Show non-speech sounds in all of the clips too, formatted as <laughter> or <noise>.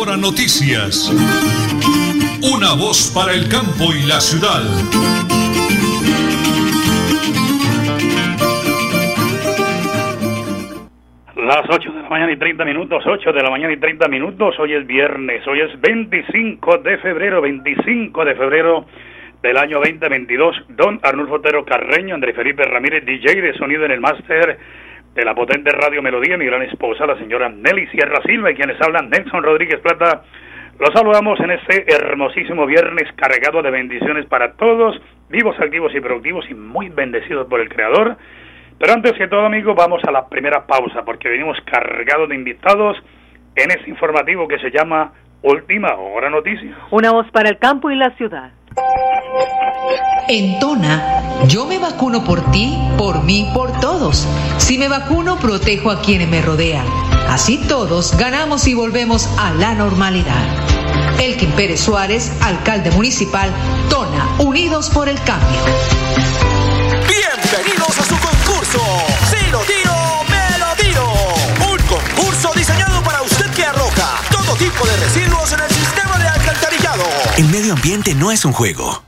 Hora Noticias. Una voz para el campo y la ciudad. Las 8 de la mañana y 30 minutos, 8 de la mañana y 30 minutos, hoy es viernes, hoy es 25 de febrero, 25 de febrero del año 2022. Don Arnulfo Otero Carreño, Andrés Felipe Ramírez, DJ de sonido en el máster de la potente Radio Melodía, mi gran esposa, la señora Nelly Sierra Silva, y quienes hablan, Nelson Rodríguez Plata. Los saludamos en este hermosísimo viernes cargado de bendiciones para todos, vivos, activos y productivos y muy bendecidos por el Creador. Pero antes que todo, amigos, vamos a la primera pausa porque venimos cargados de invitados en este informativo que se llama Última Hora Noticias. Una voz para el campo y la ciudad. En Tona, yo me vacuno por ti, por mí, por todos. Si me vacuno, protejo a quienes me rodean. Así todos ganamos y volvemos a la normalidad. Elkin Pérez Suárez, alcalde municipal, Tona, Unidos por el Cambio. Bienvenidos a su concurso. Si lo tiro, me lo tiro. Un concurso diseñado para usted que arroja todo tipo de residuos en el sistema de alcantarillado. El medio ambiente no es un juego.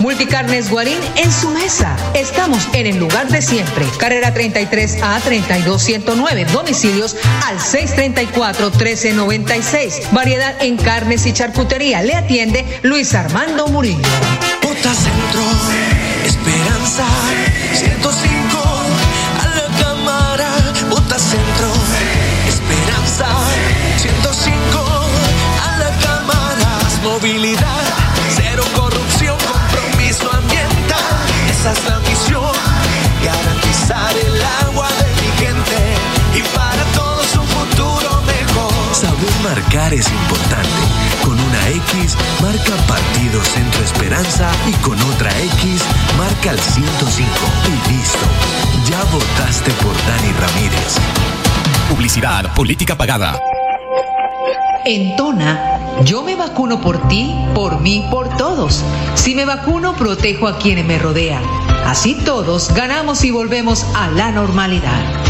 Multicarnes Guarín en su mesa. Estamos en el lugar de siempre. Carrera 33 a 32109. Domicilios al 634 1396. Variedad en carnes y charcutería. Le atiende Luis Armando Murillo. Bota Centro, Esperanza, 105 a la cámara. Bota Centro, Esperanza, 105 a la cámara. Movilidad, marcar es importante. Con una X, marca Partido Centro Esperanza y con otra X, marca el 105. Y listo. Ya votaste por Dani Ramírez. Publicidad, política pagada. En Tona, yo me vacuno por ti, por mí, por todos. Si me vacuno, protejo a quienes me rodean. Así todos ganamos y volvemos a la normalidad.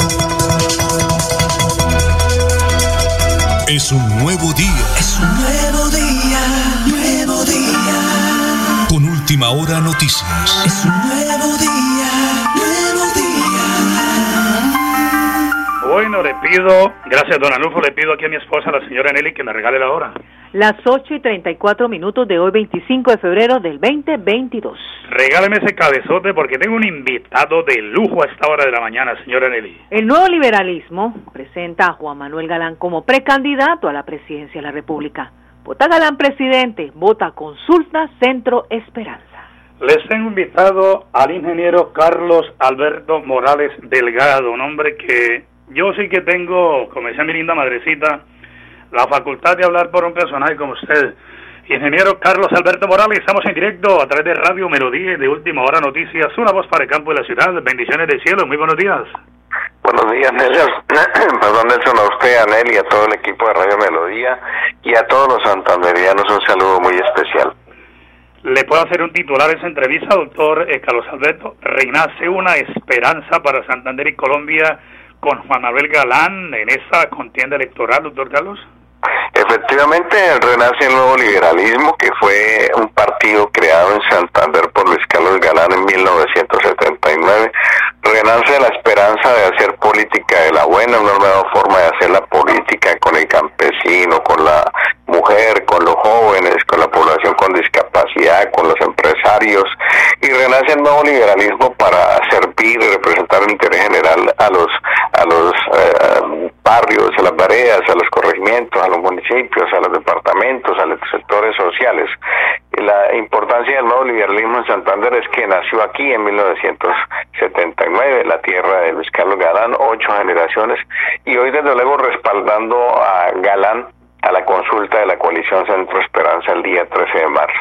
Es un nuevo día. Es un nuevo día, nuevo día. Con última hora noticias. Es un nuevo día, nuevo día. Bueno, le pido, gracias don Anulfo, le pido aquí a mi esposa, la señora Nelly, que me regale la hora. Las 8 y 34 minutos de hoy, 25 de febrero del 2022. Regáleme ese cabezote porque tengo un invitado de lujo a esta hora de la mañana, señora Nelly. El nuevo liberalismo presenta a Juan Manuel Galán como precandidato a la presidencia de la República. Vota Galán presidente, vota consulta Centro Esperanza. Les tengo invitado al ingeniero Carlos Alberto Morales Delgado, un hombre que yo sí que tengo, como decía mi linda madrecita, la facultad de hablar por un personaje como usted. Ingeniero Carlos Alberto Morales, estamos en directo a través de Radio Melodía y de Última Hora Noticias, una voz para el campo y la ciudad. Bendiciones del cielo, muy buenos días. Buenos días, Nelson. <clears throat> Perdón, Nelson, a usted, a Nelly, a todo el equipo de Radio Melodía y a todos los santanderianos un saludo muy especial. Le puedo hacer un titular a esa entrevista, doctor Carlos Alberto. Reinace una esperanza para Santander y Colombia con Juan Manuel Galán en esa contienda electoral, doctor Carlos? Efectivamente, renace el nuevo liberalismo, que fue un partido creado en Santander por Luis Carlos Galán en 1979. Renace la esperanza de hacer política de la buena, una nueva forma de hacer la política con el campesino, con la mujer, con los jóvenes, con la población con discapacidad, con los empresarios. Y renace el nuevo liberalismo para servir y representar el interés general a los, a los eh, barrios, a las veredas, a los corregimientos, a los municipios, a los departamentos, a los sectores sociales. la importancia del nuevo liberalismo en Santander es que nació aquí en 1979, la tierra de Luis Carlos Galán, ocho generaciones, y hoy desde luego respaldando a Galán a la consulta de la coalición Centro Esperanza el día 13 de marzo.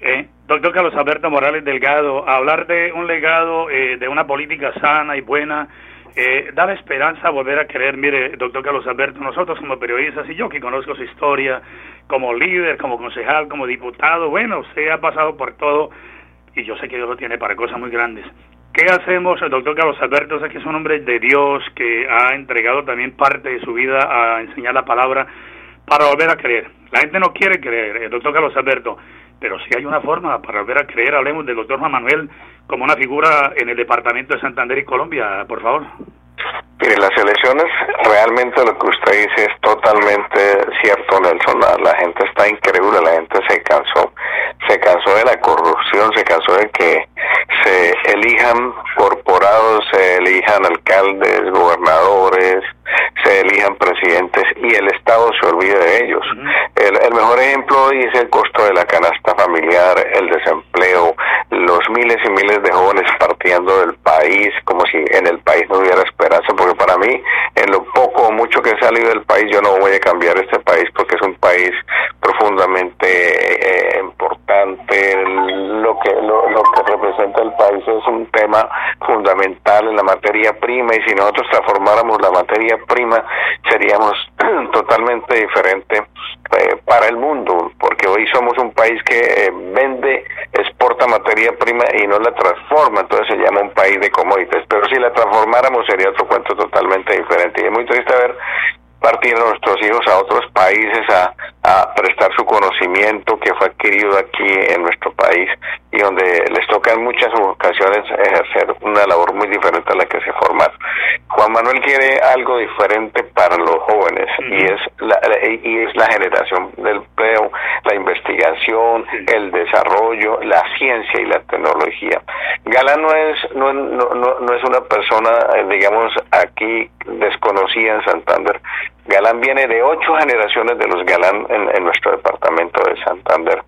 Eh, doctor Carlos Alberto Morales Delgado, hablar de un legado, eh, de una política sana y buena, eh, da la esperanza volver a creer, mire, doctor Carlos Alberto, nosotros como periodistas y yo que conozco su historia como líder, como concejal, como diputado, bueno, usted ha pasado por todo y yo sé que Dios lo tiene para cosas muy grandes. ¿Qué hacemos? El doctor Carlos Alberto sé que es un hombre de Dios que ha entregado también parte de su vida a enseñar la palabra para volver a creer. La gente no quiere creer, el doctor Carlos Alberto, pero si hay una forma para volver a creer. Hablemos del doctor Juan Manuel como una figura en el departamento de Santander y Colombia, por favor. Mire, las elecciones, realmente lo que usted dice es totalmente cierto, Nelson. La, gente está increíble, la gente se cansó. Se cansó de la corrupción, se cansó de que se elijan corporados, se elijan alcaldes, gobernadores, se elijan presidentes y el Estado se olvide de ellos. el, el, mejor ejemplo hoy es el costo de la canasta familiar, el desempleo, los miles y miles de jóvenes partiendo del país como si en el país no hubiera esperanza, porque para mí, en lo poco o mucho que he salido del país, yo no voy a cambiar este país porque es un país profundamente eh, importante. Lo que, lo, lo que representa el país es un tema fundamental en la materia prima y si nosotros transformáramos la materia prima seríamos <clears throat> totalmente diferente eh, para el mundo, porque hoy somos un país que eh, vende, exporta materia prima y no la transforma, entonces se llama un país de commodities, pero si la transformáramos sería otro cuento totalmente diferente. Y es muy triste ver partir nuestros hijos a otros países a, a prestar su conocimiento que fue adquirido aquí en nuestro país y donde les toca en muchas ocasiones ejercer una labor muy diferente a la que se formaron. Juan Manuel quiere algo diferente para los jóvenes y es la, y es la generación del empleo, la investigación, el desarrollo, la ciencia y la tecnología. Galán no es no, no, no es una persona eh, digamos aquí desconocida en Santander Galán viene de ocho generaciones de los Galán en, nuestro departamento de Santander.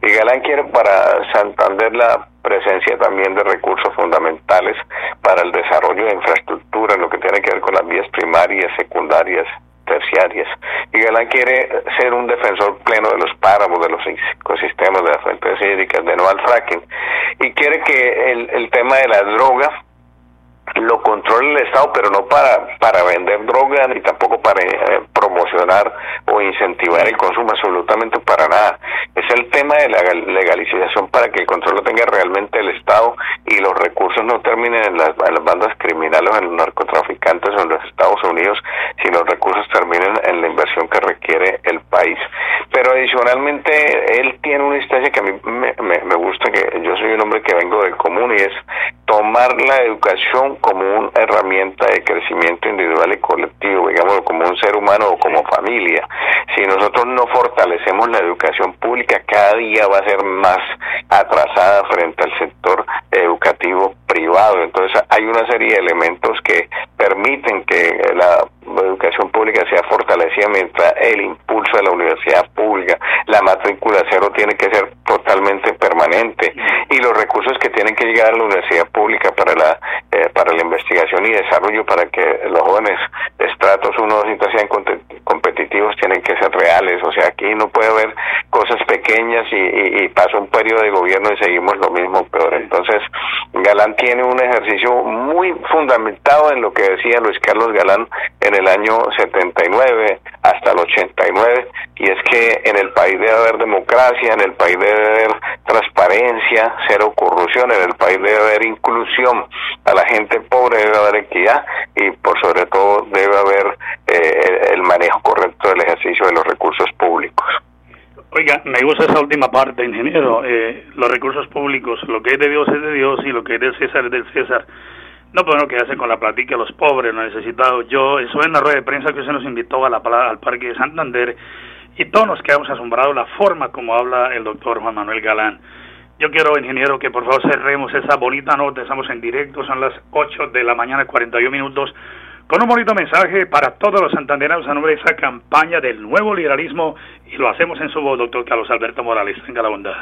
Y Galán quiere para Santander la presencia también de recursos fundamentales para el desarrollo de infraestructura en lo que tiene que ver con las vías primarias, secundarias, terciarias. Y Galán quiere ser un defensor pleno de los páramos, de los ecosistemas, de las fuentes hídricas, de no al fracking. Y quiere que el, el tema de la droga lo controla el Estado, pero no para, para vender droga ni tampoco para eh, promocionar o incentivar el consumo, absolutamente para nada. Es el tema de la legalización para que el control lo tenga realmente el Estado y los recursos no terminen en las, bandas criminales en los narcotraficantes o en los Estados Unidos, sino los recursos terminen en la inversión que requiere el país. Pero adicionalmente, él tiene una instancia que a mí me, me, me gusta, que yo soy un hombre que vengo del común y es tomar la educación como una herramienta de crecimiento individual y colectivo, digamos, como un ser humano o como familia. Si nosotros no fortalecemos la educación pública, cada día va a ser más atrasada frente al sector educativo privado. Entonces hay una serie de elementos que permiten que la educación pública sea fortalecida mientras el de la universidad pública, la matrícula cero tiene que ser totalmente permanente y los recursos que tienen que llegar a la universidad pública para la eh, para la investigación y desarrollo para que los jóvenes estratos 1, 2 y sean tienen que ser reales. O sea, aquí no puede haber cosas pequeñas y, y, y pasó un periodo de gobierno y seguimos lo mismo, peor. Entonces, Galán tiene un ejercicio muy fundamentado en lo que decía Luis Carlos Galán en el año 79 hasta el 89, y es que en el país debe haber democracia, en el país debe haber transparencia, cero corrupción, en el país debe haber inclusión, a la gente pobre debe haber equidad y por sobre todo debe haber eh, el manejo correcto del ejercicio de los recursos públicos. Oiga, me gusta esa última parte, ingeniero. Eh, los recursos públicos, lo que es de Dios es de Dios y lo que es del César es del César. No podemos quedarse con la platica los pobres, los necesitados. Yo, eso en la rueda de prensa que se nos invitó a la, al Parque de Santander y todos nos quedamos asombrados la forma como habla el doctor Juan Manuel Galán. Yo quiero, ingeniero, que por favor cerremos esa bonita nota. Estamos en directo, son las 8 de la mañana, 41 minutos, con un bonito mensaje para todos los santanderanos a nombre de esa campaña del nuevo liberalismo y lo hacemos en su voz, doctor Carlos Alberto Morales. Tenga la bondad.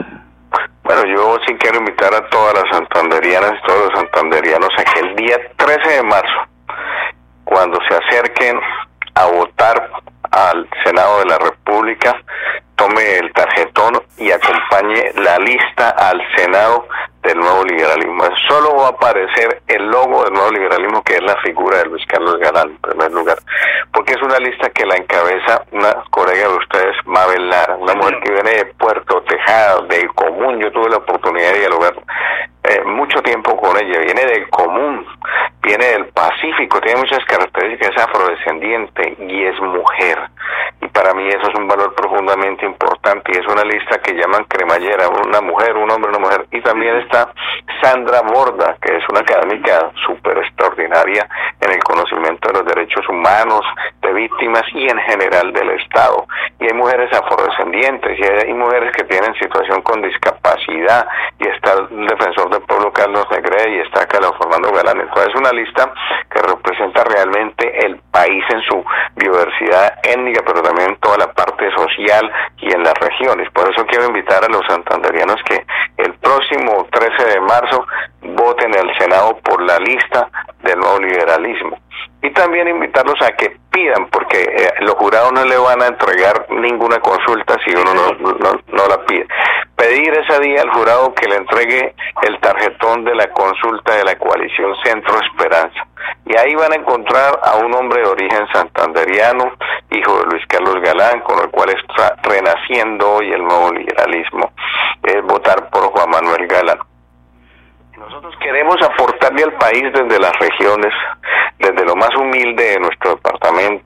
Bueno, yo sí quiero invitar a todas las santanderianas y todos los santanderianos a que el día 13 de marzo, cuando se acerquen a votar al Senado de la República, acompañe la lista al Senado del nuevo liberalismo. Solo va a aparecer el logo del nuevo liberalismo, que es la figura de Luis Carlos Galán, en primer lugar, porque es una lista que la encabeza una colega de ustedes, Mabel Lara, una mujer que viene de Puerto Tejado, del común. Yo tuve la oportunidad de dialogar eh, mucho tiempo con ella, viene del común, viene del Pacífico, tiene muchas características, es afrodescendiente y es mujer. Y para mí eso es un valor profundamente importante y es una lista que llaman cremallera, una mujer, un hombre, una mujer. Y también está Sandra Borda, que es una académica súper extraordinaria en el conocimiento de los derechos humanos, de víctimas y en general del Estado. Y hay mujeres afrodescendientes y hay mujeres que tienen situación con discapacidad y está el defensor del pueblo Carlos Negre y está Carlos Fernando Galán. Entonces es una lista que representa realmente el país en su biodiversidad étnica, pero también en toda la parte social y en las regiones. Por eso quiero invitar a los santanderianos que el próximo 13 de marzo voten en el Senado por la lista del nuevo liberalismo. Y también invitarlos a que pidan, porque eh, los jurados no le van a entregar ninguna consulta si uno no, no, no la pide. Pedir ese día al jurado que le entregue el tarjetón de la consulta de la coalición Centro Esperanza. Y ahí van a encontrar a un hombre de origen santanderiano, hijo de Luis Carlos Galán, con el cual está renaciendo hoy el nuevo liberalismo. Es votar por Juan Manuel Galán. Nosotros queremos aportarle al país desde las regiones, desde lo más humilde de nuestro departamento,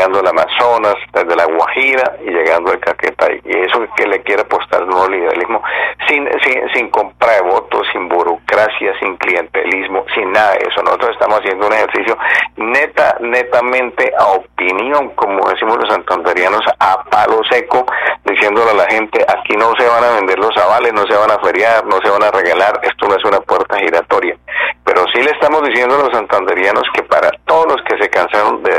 llegando al Amazonas, desde la Guajira y llegando al Caquetá. Y eso que le quiere apostar el nuevo liberalismo, sin, sin, sin compra de votos, sin burocracia, sin clientelismo, sin nada de eso. Nosotros estamos haciendo un ejercicio neta, netamente a opinión, como decimos los santanderianos, a palo seco, diciéndole a la gente, aquí no se van a vender los avales, no se van a feriar, no se van a regalar, esto no es una puerta giratoria. Pero sí le estamos diciendo a los santanderianos que para todos los que se cansaron de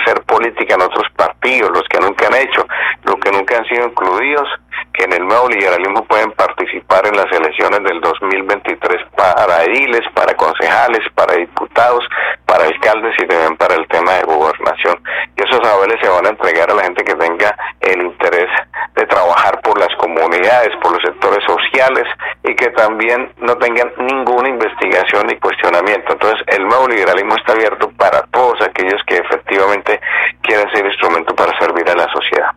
hacer política en otros partidos, los que nunca han hecho, los que nunca han sido incluidos, que en el nuevo liberalismo pueden participar en las elecciones del 2023 para ediles, para concejales, para diputados, para alcaldes y también para el tema de gobernación. Y esos saberes se van a entregar a la gente que tenga el interés de trabajar por las comunidades, por los sectores sociales que también no tengan ninguna investigación ni cuestionamiento. Entonces, el nuevo liberalismo está abierto para todos aquellos que efectivamente quieren ser instrumento para servir a la sociedad.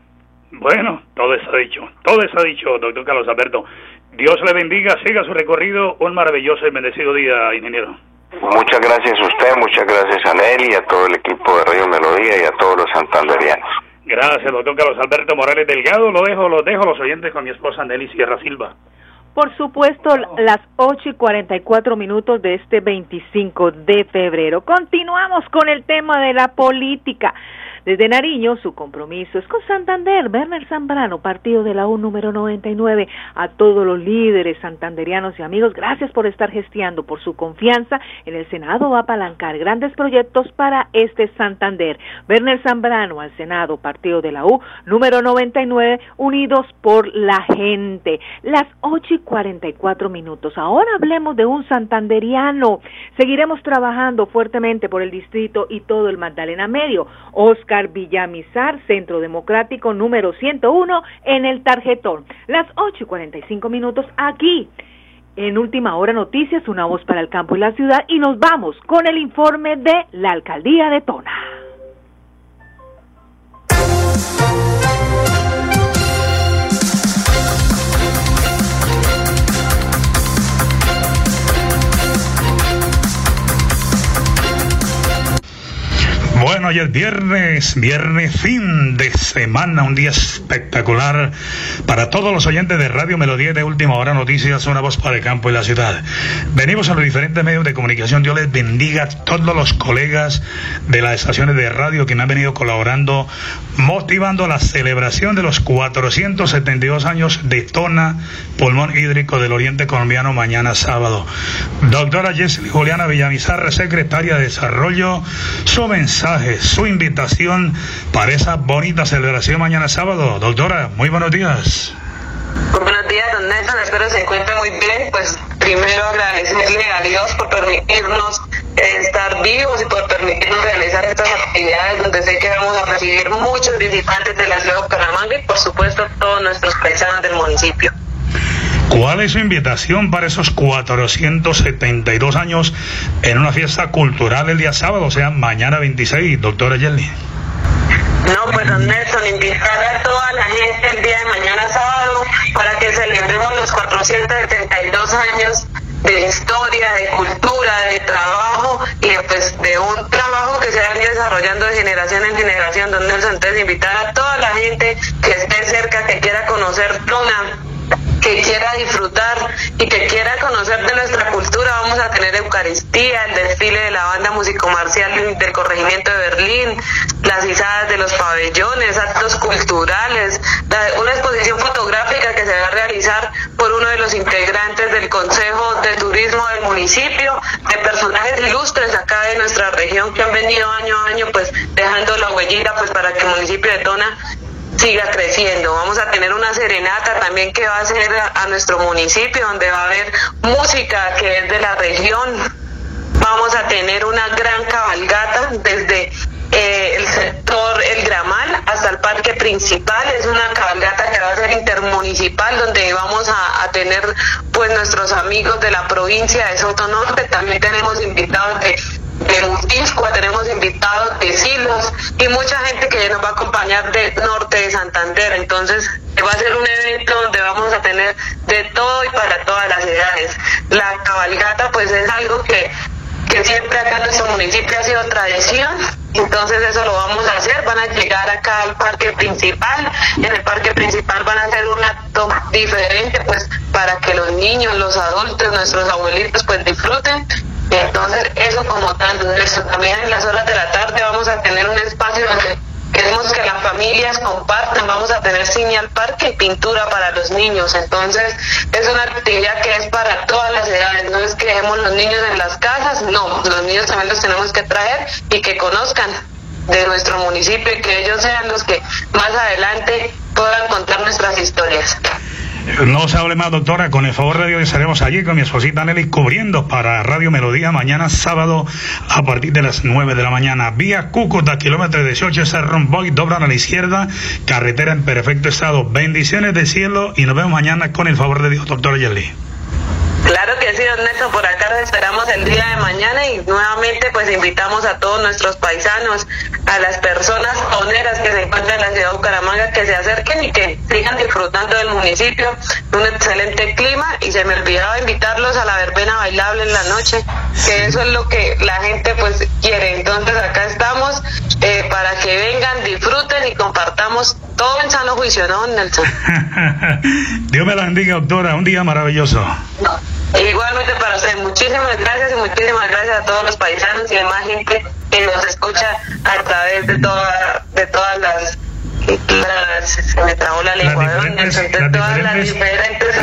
Bueno, todo está dicho, todo está dicho, doctor Carlos Alberto. Dios le bendiga, siga su recorrido, un maravilloso y bendecido día, ingeniero. Muchas gracias a usted, muchas gracias a Nelly, a todo el equipo de Radio Melodía y a todos los santanderianos. Gracias, doctor Carlos Alberto Morales Delgado. Lo dejo, lo dejo los oyentes con mi esposa Nelly Sierra Silva. Por supuesto, las 8 y 44 minutos de este 25 de febrero. Continuamos con el tema de la política. Desde Nariño, su compromiso es con Santander. Werner Zambrano, partido de la U número 99. A todos los líderes santanderianos y amigos, gracias por estar gestiando, por su confianza. En el Senado va a apalancar grandes proyectos para este Santander. Werner Zambrano al Senado, partido de la U número 99, unidos por la gente. Las 8 y 44 minutos. Ahora hablemos de un santanderiano. Seguiremos trabajando fuertemente por el distrito y todo el Magdalena Medio. Oscar Oscar Villamizar, Centro Democrático número 101 en el tarjetón. Las 8 y 45 minutos aquí. En última hora noticias, una voz para el campo y la ciudad y nos vamos con el informe de la alcaldía de Tona. Bueno, es viernes, viernes fin de semana, un día espectacular para todos los oyentes de Radio Melodía de Última Hora Noticias, una voz para el campo y la ciudad. Venimos a los diferentes medios de comunicación, Dios les bendiga a todos los colegas de las estaciones de radio que han venido colaborando, motivando la celebración de los 472 años de Tona, pulmón hídrico del Oriente Colombiano, mañana sábado. Doctora Jessie Juliana Villamizar, secretaria de Desarrollo, su mensaje su invitación para esa bonita celebración mañana sábado. Doctora, muy buenos días. Buenos días, don Nelson. Espero se encuentre muy bien. Pues primero agradecerle a Dios por permitirnos estar vivos y por permitirnos realizar estas actividades donde sé que vamos a recibir muchos visitantes de la ciudad de Bucaramanga y por supuesto todos nuestros paisanos del municipio. ¿Cuál es su invitación para esos 472 años en una fiesta cultural el día sábado, o sea, mañana 26, doctora Jelly? No, pues don Nelson, invitar a toda la gente el día de mañana sábado para que celebremos los 472 años de historia, de cultura, de trabajo y pues de un trabajo que se ido desarrollando de generación en generación, don Nelson. Entonces invitar a toda la gente que esté cerca, que quiera conocer Tona, que quiera disfrutar y que quiera conocer de nuestra cultura, vamos a tener Eucaristía, el desfile de la banda músico-marcial del corregimiento de Berlín, las izadas de los pabellones, actos culturales, una exposición fotográfica que se va a realizar por uno de los integrantes del Consejo de Turismo del municipio, de personajes ilustres acá de nuestra región que han venido año a año pues dejando la huellita pues para que el municipio de Tona siga creciendo. Vamos a tener una serenata también que va a ser a, nuestro municipio, donde va a haber música que es de la región. Vamos a tener una gran cabalgata desde eh, el sector El Gramal hasta el parque principal. Es una cabalgata que va a ser intermunicipal donde vamos a, tener pues nuestros amigos de la provincia de Soto Norte. También tenemos invitados de de Mutiscua, tenemos invitados de Silos y mucha gente que nos va a acompañar de norte de Santander. Entonces va a ser un evento donde vamos a tener de todo y para todas las edades. La cabalgata pues es algo que, que siempre acá en nuestro municipio ha sido tradición. Entonces eso lo vamos a hacer, van a llegar acá al parque principal, en el parque principal van a hacer un acto diferente pues para que los niños, los adultos, nuestros abuelitos pues disfruten entonces, eso como tanto, eso. También en las horas de la tarde vamos a tener un espacio donde queremos que las familias compartan, vamos a tener cine al parque y pintura para los niños. Entonces, es una actividad que es para todas las edades, no es que dejemos los niños en las casas, no, los niños también los tenemos que traer y que conozcan de nuestro municipio y que ellos sean los que más adelante puedan contar nuestras historias. No se hable más, doctora. Con el favor de Dios estaremos allí con mi esposita Nelly cubriendo para Radio Melodía mañana sábado a partir de las 9 de la mañana. Vía Cúcuta, kilómetro 18, Cerrón Boy, doblan a la izquierda, carretera en perfecto estado. Bendiciones del cielo y nos vemos mañana con el favor de Dios, doctora Yeli. Don Nelson, por acá nos esperamos el día de mañana y nuevamente pues invitamos a todos nuestros paisanos, a las personas poneras que se encuentran en la ciudad de Bucaramanga que se acerquen y que sigan disfrutando del municipio, un excelente clima y se me olvidaba invitarlos a la verbena bailable en la noche, que eso es lo que la gente pues quiere. Entonces acá estamos eh, para que vengan, disfruten y compartamos todo en sano juicio, ¿no, Nelson? <laughs> Dios me la bendiga, doctora, un día maravilloso. Igualmente para usted, muchísimas gracias y muchísimas gracias a todos los paisanos y demás gente que nos escucha a través de, toda, de todas las se me trabó la lengua de todas las diferentes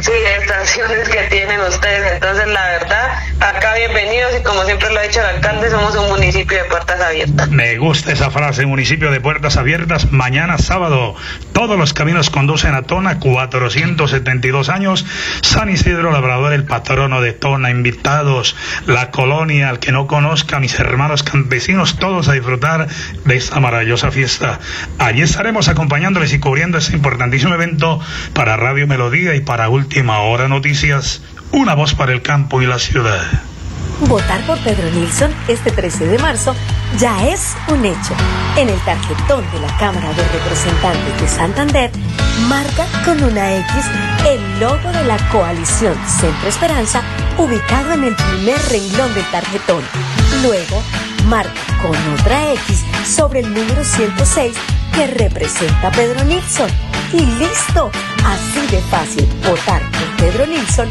sí, estaciones que tienen ustedes. Entonces la verdad acá bienvenidos y como siempre lo ha dicho el alcalde, somos un municipio de puertas abiertas. Me gusta esa frase, municipio de puertas abiertas. Mañana sábado, todos los caminos conducen a Tona, 472 años. San Isidro Labrador, el patrono de Tona, invitados, la colonia, al que no conozca, mis hermanos campesinos, todos a disfrutar de esta maravillosa fiesta. Allí estaremos acompañándoles y cubriendo este importantísimo evento para Radio Melodía y para Última Hora Noticias, una voz para el campo y la ciudad. Votar por Pedro Nilsson este 13 de marzo ya es un hecho. En el tarjetón de la Cámara de Representantes de Santander, marca con una X el logo de la coalición Centro Esperanza ubicado en el primer renglón del tarjetón. Luego, marca con otra X sobre el número 106 que representa Pedro Nilsson. Y listo, así de fácil, votar por Pedro Nilsson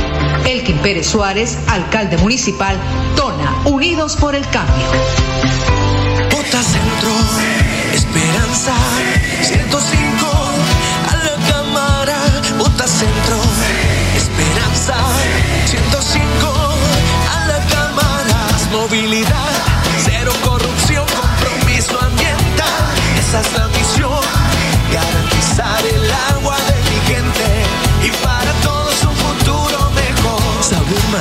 Elkin Pérez Suárez, alcalde municipal, Tona, Unidos por el Cambio. Bota Centro, Esperanza, 105,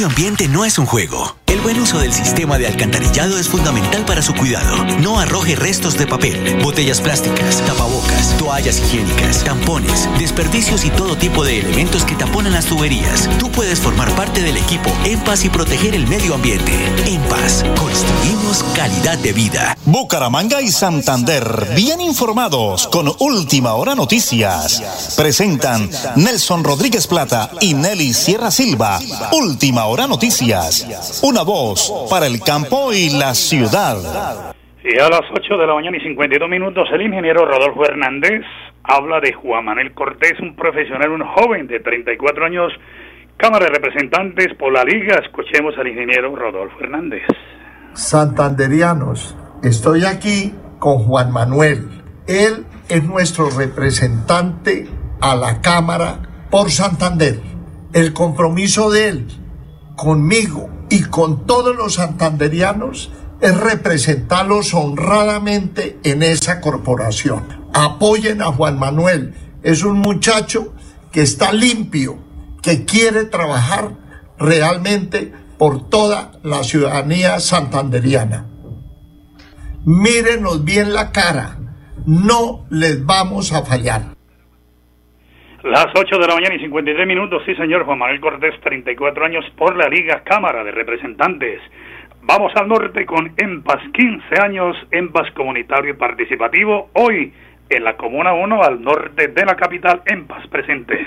Medio ambiente no es un juego. El buen uso del sistema de alcantarillado es fundamental para su cuidado. No arroje restos de papel, botellas plásticas, tapabocas, toallas higiénicas, tampones, desperdicios y todo tipo de elementos que taponan las tuberías. Tú puedes formar parte del equipo En Paz y proteger el medio ambiente. En Paz, construimos calidad de vida. Bucaramanga y Santander, bien informados con Última Hora Noticias. Presentan Nelson Rodríguez Plata y Nelly Sierra Silva. Última Hora Noticias. Una voz para el campo y la ciudad. Y a las 8 de la mañana y 52 minutos, el ingeniero Rodolfo Hernández habla de Juan Manuel Cortés, un profesional, un joven de 34 años, Cámara de Representantes por la Liga. Escuchemos al ingeniero Rodolfo Hernández. Santanderianos, estoy aquí con Juan Manuel. Él es nuestro representante a la Cámara por Santander. El compromiso de él conmigo y con todos los santanderianos es representarlos honradamente en esa corporación. Apoyen a Juan Manuel. Es un muchacho que está limpio, que quiere trabajar realmente por toda la ciudadanía santanderiana. Mírenos bien la cara, no les vamos a fallar. Las 8 de la mañana y 53 minutos, sí señor, Juan Manuel Cortés, 34 años por la Liga Cámara de Representantes. Vamos al norte con EMPAS, 15 años, EMPAS comunitario y participativo, hoy en la Comuna 1 al norte de la capital, EMPAS presente.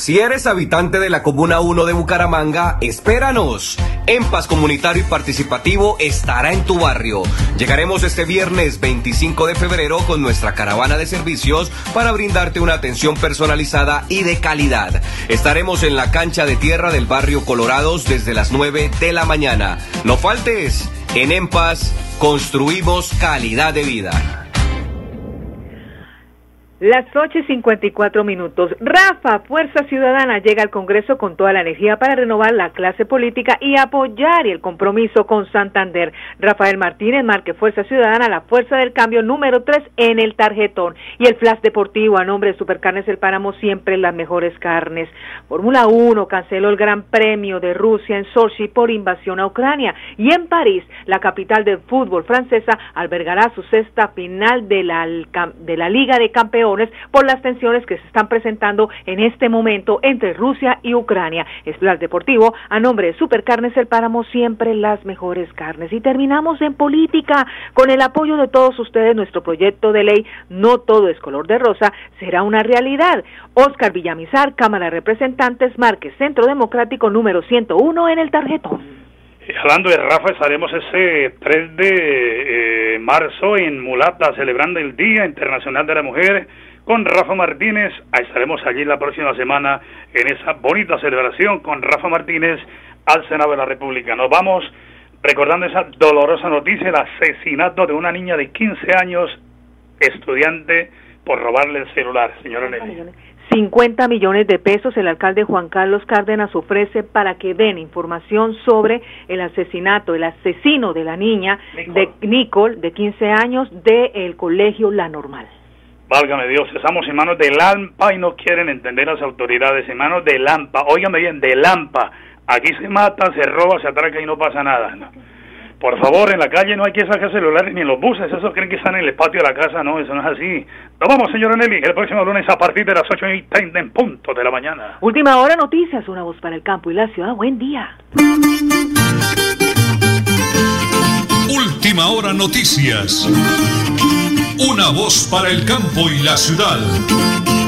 Si eres habitante de la Comuna 1 de Bucaramanga, espéranos. EMPAS Comunitario y Participativo estará en tu barrio. Llegaremos este viernes 25 de febrero con nuestra caravana de servicios para brindarte una atención personalizada y de calidad. Estaremos en la cancha de tierra del barrio Colorados desde las 9 de la mañana. No faltes. En EMPAS construimos calidad de vida. Las 8 y 54 minutos. Rafa, Fuerza Ciudadana, llega al Congreso con toda la energía para renovar la clase política y apoyar el compromiso con Santander. Rafael Martínez marque Fuerza Ciudadana, la fuerza del cambio número 3 en el tarjetón. Y el Flash Deportivo a nombre de Supercarnes El Páramo, siempre las mejores carnes. Fórmula 1 canceló el Gran Premio de Rusia en Sochi por invasión a Ucrania. Y en París, la capital del fútbol francesa, albergará su sexta final de la, de la Liga de Campeones por las tensiones que se están presentando en este momento entre Rusia y Ucrania. Es Deportivo, a nombre de Supercarnes El Páramo, siempre las mejores carnes. Y terminamos en política con el apoyo de todos ustedes. Nuestro proyecto de ley No Todo es Color de Rosa será una realidad. Oscar Villamizar, Cámara de Representantes, Márquez, Centro Democrático número 101 en el tarjetón. Hablando de Rafa, estaremos ese 3 de eh, marzo en Mulata celebrando el Día Internacional de la Mujer con Rafa Martínez. Estaremos allí la próxima semana en esa bonita celebración con Rafa Martínez al Senado de la República. Nos vamos recordando esa dolorosa noticia, el asesinato de una niña de 15 años, estudiante, por robarle el celular, señora Nelly. 50 millones de pesos el alcalde Juan Carlos Cárdenas ofrece para que den información sobre el asesinato, el asesino de la niña de Nicole, de 15 años, del colegio La Normal. Válgame Dios, estamos en manos de Lampa y no quieren entender las autoridades, en manos de Lampa, óigame bien, de Lampa. Aquí se mata, se roba, se atraca y no pasa nada. Por favor, en la calle no hay que sacar celulares ni en los buses. Esos creen que están en el patio de la casa. No, eso no es así. Nos vamos, señora Nelly, el próximo lunes a partir de las 8 y 30 en punto de la mañana. Última hora noticias, una voz para el campo y la ciudad. Buen día. Última hora noticias. Una voz para el campo y la ciudad.